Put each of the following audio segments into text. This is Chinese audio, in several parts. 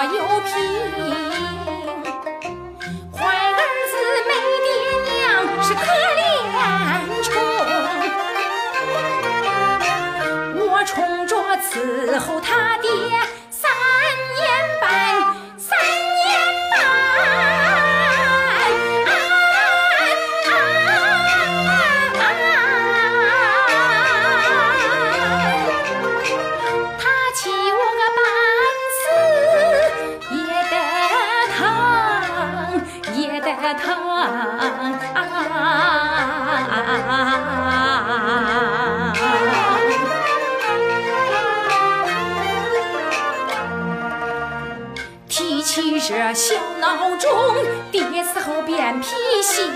我又贫，坏儿子没爹娘是可怜虫，我冲着伺候他爹。得疼，也得疼。这小闹钟，爹死后变脾性，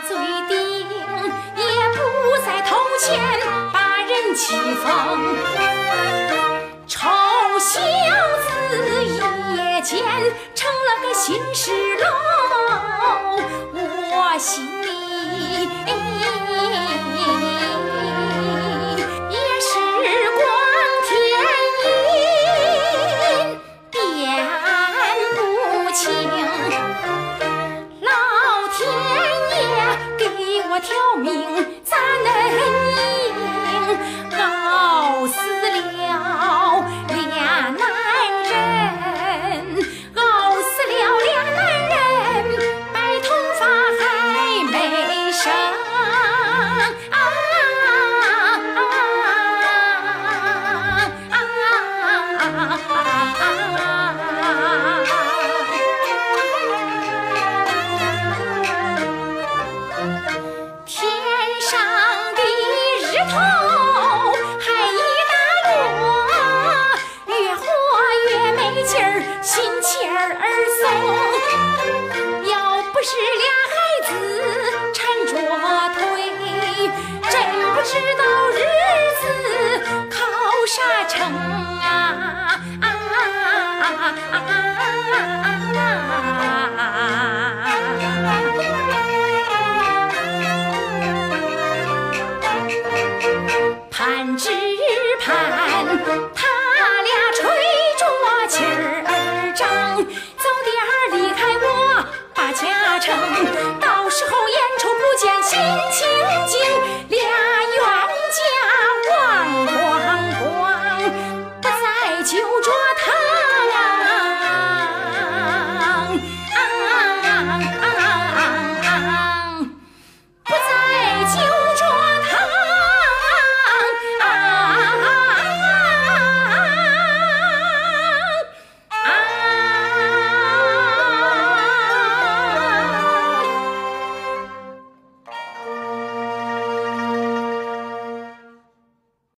嘴顶，也不在头前把人欺风。臭小子夜间成了个新石楼，我心里。I, I, I.